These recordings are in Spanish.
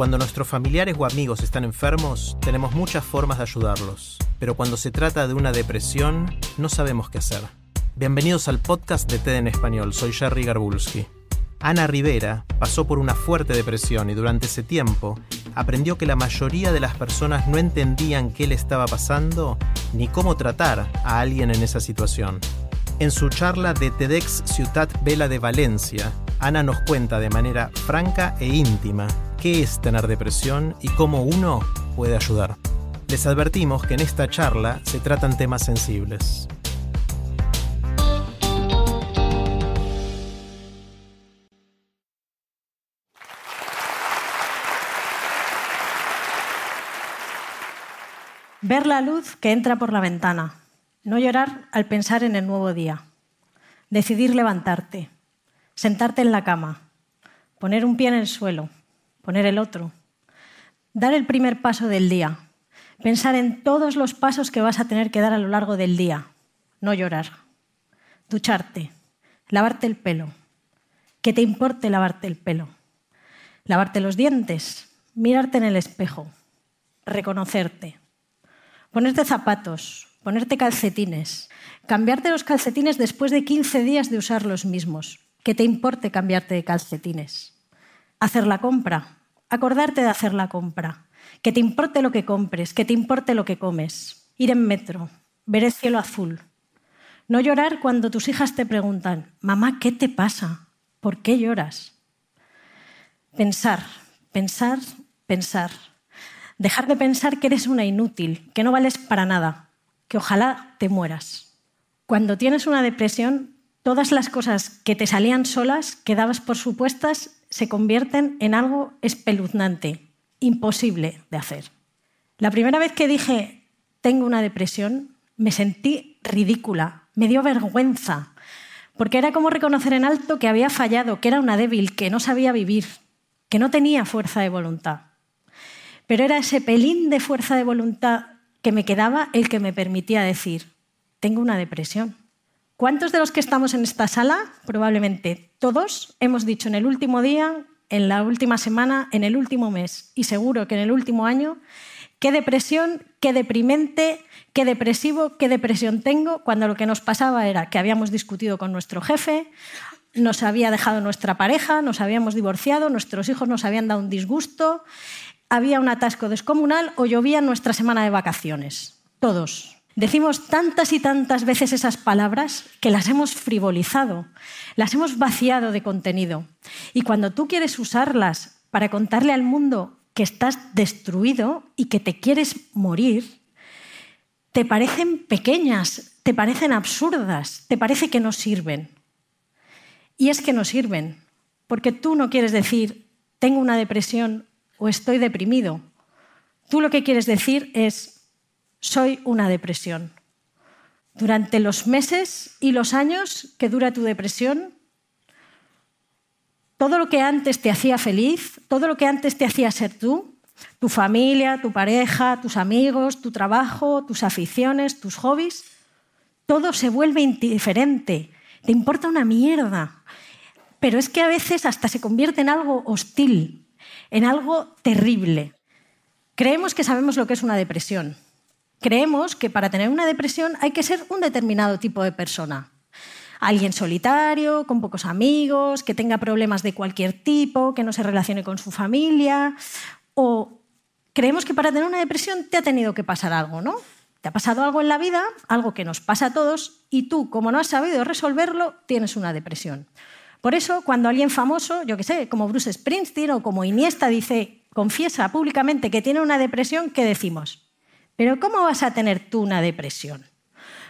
Cuando nuestros familiares o amigos están enfermos, tenemos muchas formas de ayudarlos, pero cuando se trata de una depresión, no sabemos qué hacer. Bienvenidos al podcast de TED en Español, soy Jerry Garbulski. Ana Rivera pasó por una fuerte depresión y durante ese tiempo aprendió que la mayoría de las personas no entendían qué le estaba pasando ni cómo tratar a alguien en esa situación. En su charla de TEDx Ciutat Vela de Valencia, Ana nos cuenta de manera franca e íntima qué es tener depresión y cómo uno puede ayudar. Les advertimos que en esta charla se tratan temas sensibles. Ver la luz que entra por la ventana. No llorar al pensar en el nuevo día. Decidir levantarte. Sentarte en la cama. Poner un pie en el suelo. Poner el otro. Dar el primer paso del día. Pensar en todos los pasos que vas a tener que dar a lo largo del día. No llorar. Ducharte. Lavarte el pelo. Que te importe lavarte el pelo. Lavarte los dientes. Mirarte en el espejo. Reconocerte ponerte zapatos, ponerte calcetines, cambiarte los calcetines después de 15 días de usar los mismos. Que te importe cambiarte de calcetines. Hacer la compra, acordarte de hacer la compra. Que te importe lo que compres, que te importe lo que comes. Ir en metro, ver el cielo azul. No llorar cuando tus hijas te preguntan, mamá, ¿qué te pasa? ¿Por qué lloras? Pensar, pensar, pensar dejar de pensar que eres una inútil, que no vales para nada, que ojalá te mueras. Cuando tienes una depresión, todas las cosas que te salían solas, que dabas por supuestas, se convierten en algo espeluznante, imposible de hacer. La primera vez que dije, tengo una depresión, me sentí ridícula, me dio vergüenza, porque era como reconocer en alto que había fallado, que era una débil, que no sabía vivir, que no tenía fuerza de voluntad pero era ese pelín de fuerza de voluntad que me quedaba el que me permitía decir, tengo una depresión. ¿Cuántos de los que estamos en esta sala, probablemente todos, hemos dicho en el último día, en la última semana, en el último mes y seguro que en el último año, qué depresión, qué deprimente, qué depresivo, qué depresión tengo, cuando lo que nos pasaba era que habíamos discutido con nuestro jefe, nos había dejado nuestra pareja, nos habíamos divorciado, nuestros hijos nos habían dado un disgusto, había un atasco descomunal o llovía nuestra semana de vacaciones. Todos. Decimos tantas y tantas veces esas palabras que las hemos frivolizado, las hemos vaciado de contenido. Y cuando tú quieres usarlas para contarle al mundo que estás destruido y que te quieres morir, te parecen pequeñas, te parecen absurdas, te parece que no sirven. Y es que no sirven, porque tú no quieres decir, tengo una depresión o estoy deprimido. Tú lo que quieres decir es, soy una depresión. Durante los meses y los años que dura tu depresión, todo lo que antes te hacía feliz, todo lo que antes te hacía ser tú, tu familia, tu pareja, tus amigos, tu trabajo, tus aficiones, tus hobbies, todo se vuelve indiferente, te importa una mierda. Pero es que a veces hasta se convierte en algo hostil, en algo terrible. Creemos que sabemos lo que es una depresión. Creemos que para tener una depresión hay que ser un determinado tipo de persona. Alguien solitario, con pocos amigos, que tenga problemas de cualquier tipo, que no se relacione con su familia. O creemos que para tener una depresión te ha tenido que pasar algo, ¿no? Te ha pasado algo en la vida, algo que nos pasa a todos, y tú, como no has sabido resolverlo, tienes una depresión. Por eso, cuando alguien famoso, yo qué sé, como Bruce Springsteen o como Iniesta, dice, confiesa públicamente que tiene una depresión, ¿qué decimos? Pero ¿cómo vas a tener tú una depresión?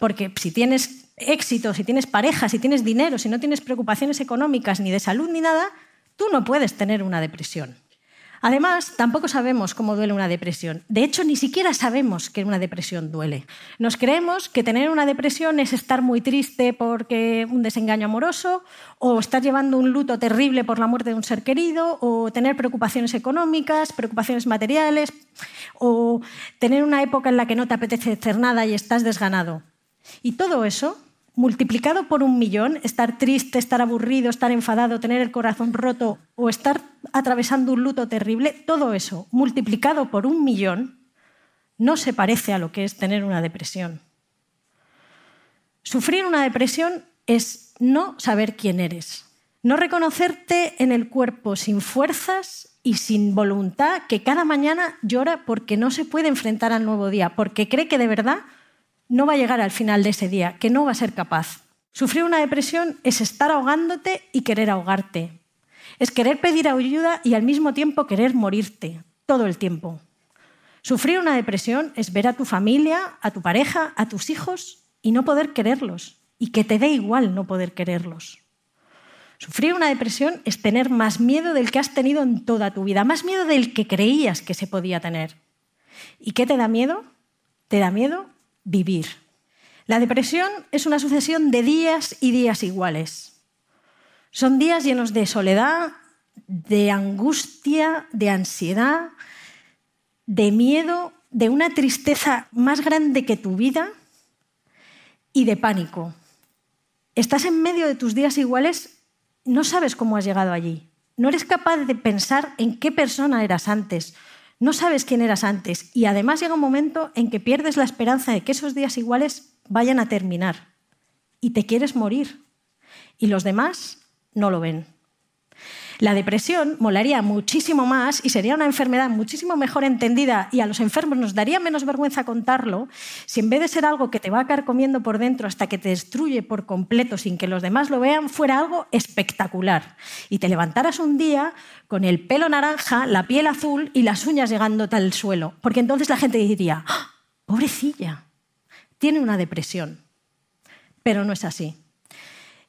Porque si tienes éxito, si tienes pareja, si tienes dinero, si no tienes preocupaciones económicas ni de salud ni nada, tú no puedes tener una depresión. Además, tampoco sabemos cómo duele una depresión. De hecho, ni siquiera sabemos que una depresión duele. Nos creemos que tener una depresión es estar muy triste porque un desengaño amoroso, o estar llevando un luto terrible por la muerte de un ser querido, o tener preocupaciones económicas, preocupaciones materiales, o tener una época en la que no te apetece hacer nada y estás desganado. Y todo eso multiplicado por un millón, estar triste, estar aburrido, estar enfadado, tener el corazón roto o estar atravesando un luto terrible, todo eso multiplicado por un millón no se parece a lo que es tener una depresión. Sufrir una depresión es no saber quién eres, no reconocerte en el cuerpo sin fuerzas y sin voluntad que cada mañana llora porque no se puede enfrentar al nuevo día, porque cree que de verdad no va a llegar al final de ese día, que no va a ser capaz. Sufrir una depresión es estar ahogándote y querer ahogarte. Es querer pedir ayuda y al mismo tiempo querer morirte, todo el tiempo. Sufrir una depresión es ver a tu familia, a tu pareja, a tus hijos y no poder quererlos, y que te dé igual no poder quererlos. Sufrir una depresión es tener más miedo del que has tenido en toda tu vida, más miedo del que creías que se podía tener. ¿Y qué te da miedo? Te da miedo vivir. La depresión es una sucesión de días y días iguales. Son días llenos de soledad, de angustia, de ansiedad, de miedo, de una tristeza más grande que tu vida y de pánico. Estás en medio de tus días iguales, no sabes cómo has llegado allí. No eres capaz de pensar en qué persona eras antes, no sabes quién eras antes y además llega un momento en que pierdes la esperanza de que esos días iguales vayan a terminar y te quieres morir y los demás no lo ven. La depresión molaría muchísimo más y sería una enfermedad muchísimo mejor entendida y a los enfermos nos daría menos vergüenza contarlo si en vez de ser algo que te va a caer comiendo por dentro hasta que te destruye por completo sin que los demás lo vean, fuera algo espectacular. Y te levantaras un día con el pelo naranja, la piel azul y las uñas llegando al suelo. Porque entonces la gente diría, ¡Ah! pobrecilla, tiene una depresión. Pero no es así.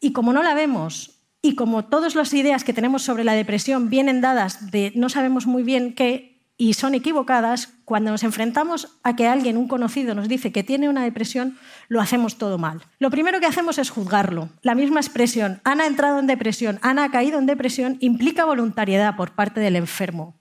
Y como no la vemos y como todas las ideas que tenemos sobre la depresión vienen dadas de no sabemos muy bien qué y son equivocadas, cuando nos enfrentamos a que alguien, un conocido, nos dice que tiene una depresión, lo hacemos todo mal. Lo primero que hacemos es juzgarlo. La misma expresión, Ana ha entrado en depresión, Ana ha caído en depresión, implica voluntariedad por parte del enfermo.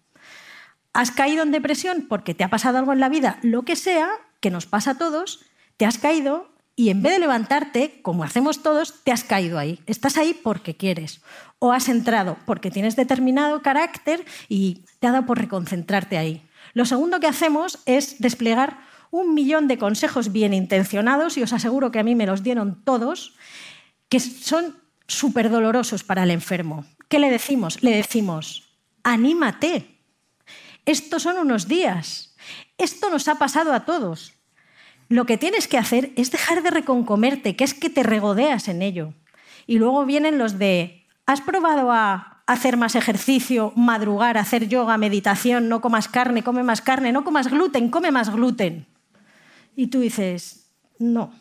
Has caído en depresión porque te ha pasado algo en la vida, lo que sea, que nos pasa a todos, te has caído y en vez de levantarte, como hacemos todos, te has caído ahí. Estás ahí porque quieres. O has entrado porque tienes determinado carácter y te ha dado por reconcentrarte ahí. Lo segundo que hacemos es desplegar un millón de consejos bien intencionados, y os aseguro que a mí me los dieron todos, que son súper dolorosos para el enfermo. ¿Qué le decimos? Le decimos, anímate. Estos son unos días. Esto nos ha pasado a todos. Lo que tienes que hacer es dejar de reconcomerte, que es que te regodeas en ello. Y luego vienen los de, ¿has probado a hacer más ejercicio, madrugar, hacer yoga, meditación, no comas carne, come más carne, no comas gluten, come más gluten? Y tú dices, no.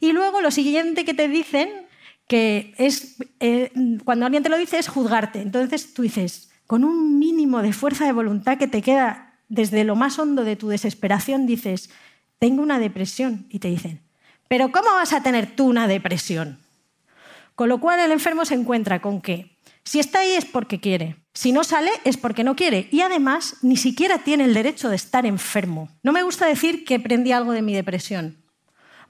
Y luego lo siguiente que te dicen, que es, eh, cuando alguien te lo dice, es juzgarte. Entonces tú dices, con un mínimo de fuerza de voluntad que te queda desde lo más hondo de tu desesperación, dices, tengo una depresión. Y te dicen, pero ¿cómo vas a tener tú una depresión? Con lo cual el enfermo se encuentra con que si está ahí es porque quiere, si no sale es porque no quiere y además ni siquiera tiene el derecho de estar enfermo. No me gusta decir que aprendí algo de mi depresión,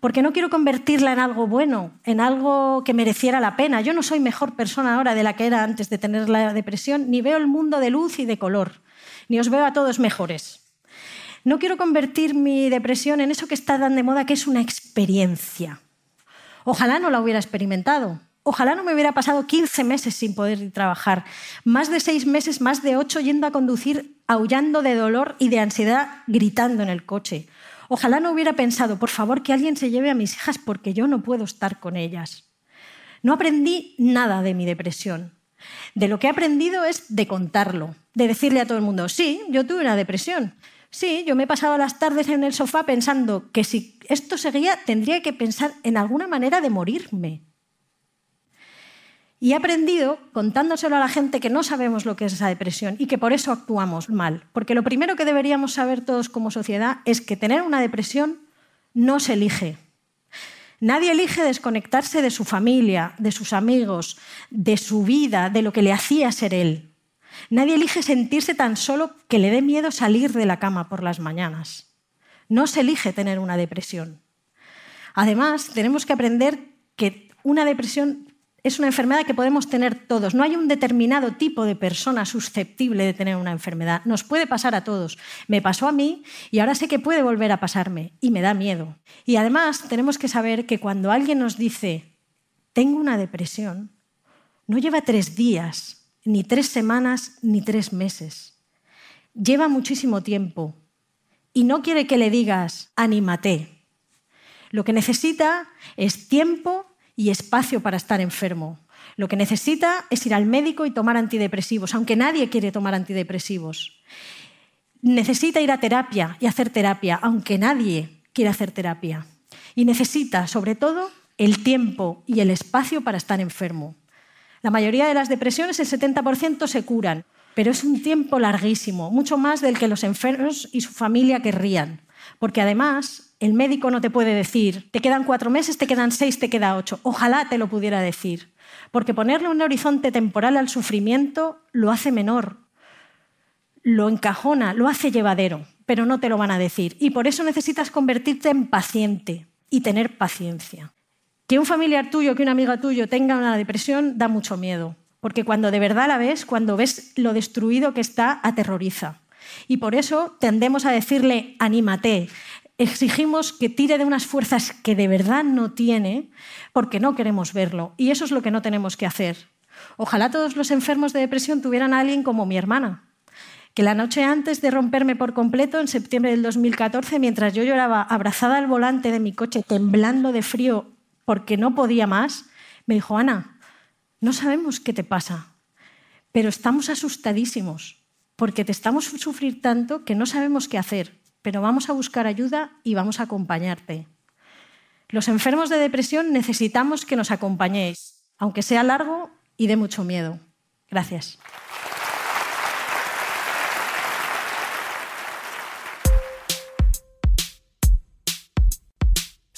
porque no quiero convertirla en algo bueno, en algo que mereciera la pena. Yo no soy mejor persona ahora de la que era antes de tener la depresión, ni veo el mundo de luz y de color, ni os veo a todos mejores. No quiero convertir mi depresión en eso que está tan de moda, que es una experiencia. Ojalá no la hubiera experimentado. Ojalá no me hubiera pasado 15 meses sin poder trabajar, más de seis meses, más de ocho yendo a conducir, aullando de dolor y de ansiedad, gritando en el coche. Ojalá no hubiera pensado, por favor, que alguien se lleve a mis hijas porque yo no puedo estar con ellas. No aprendí nada de mi depresión. De lo que he aprendido es de contarlo, de decirle a todo el mundo, sí, yo tuve una depresión, Sí, yo me he pasado las tardes en el sofá pensando que si esto seguía tendría que pensar en alguna manera de morirme. Y he aprendido, contándoselo a la gente, que no sabemos lo que es esa depresión y que por eso actuamos mal. Porque lo primero que deberíamos saber todos como sociedad es que tener una depresión no se elige. Nadie elige desconectarse de su familia, de sus amigos, de su vida, de lo que le hacía ser él. Nadie elige sentirse tan solo que le dé miedo salir de la cama por las mañanas. No se elige tener una depresión. Además, tenemos que aprender que una depresión es una enfermedad que podemos tener todos. No hay un determinado tipo de persona susceptible de tener una enfermedad. Nos puede pasar a todos. Me pasó a mí y ahora sé que puede volver a pasarme y me da miedo. Y además tenemos que saber que cuando alguien nos dice, tengo una depresión, no lleva tres días, ni tres semanas, ni tres meses. Lleva muchísimo tiempo y no quiere que le digas, anímate. Lo que necesita es tiempo y espacio para estar enfermo. Lo que necesita es ir al médico y tomar antidepresivos, aunque nadie quiere tomar antidepresivos. Necesita ir a terapia y hacer terapia, aunque nadie quiere hacer terapia. Y necesita, sobre todo, el tiempo y el espacio para estar enfermo. La mayoría de las depresiones, el 70%, se curan, pero es un tiempo larguísimo, mucho más del que los enfermos y su familia querrían. Porque además, el médico no te puede decir, te quedan cuatro meses, te quedan seis, te queda ocho. Ojalá te lo pudiera decir. Porque ponerle un horizonte temporal al sufrimiento lo hace menor, lo encajona, lo hace llevadero, pero no te lo van a decir. Y por eso necesitas convertirte en paciente y tener paciencia. Que un familiar tuyo, que una amiga tuyo tenga una depresión da mucho miedo, porque cuando de verdad la ves, cuando ves lo destruido que está, aterroriza. Y por eso tendemos a decirle, anímate, exigimos que tire de unas fuerzas que de verdad no tiene, porque no queremos verlo. Y eso es lo que no tenemos que hacer. Ojalá todos los enfermos de depresión tuvieran a alguien como mi hermana, que la noche antes de romperme por completo, en septiembre del 2014, mientras yo lloraba abrazada al volante de mi coche, temblando de frío porque no podía más, me dijo, Ana, no sabemos qué te pasa, pero estamos asustadísimos porque te estamos sufrir tanto que no sabemos qué hacer, pero vamos a buscar ayuda y vamos a acompañarte. Los enfermos de depresión necesitamos que nos acompañéis, aunque sea largo y de mucho miedo. Gracias.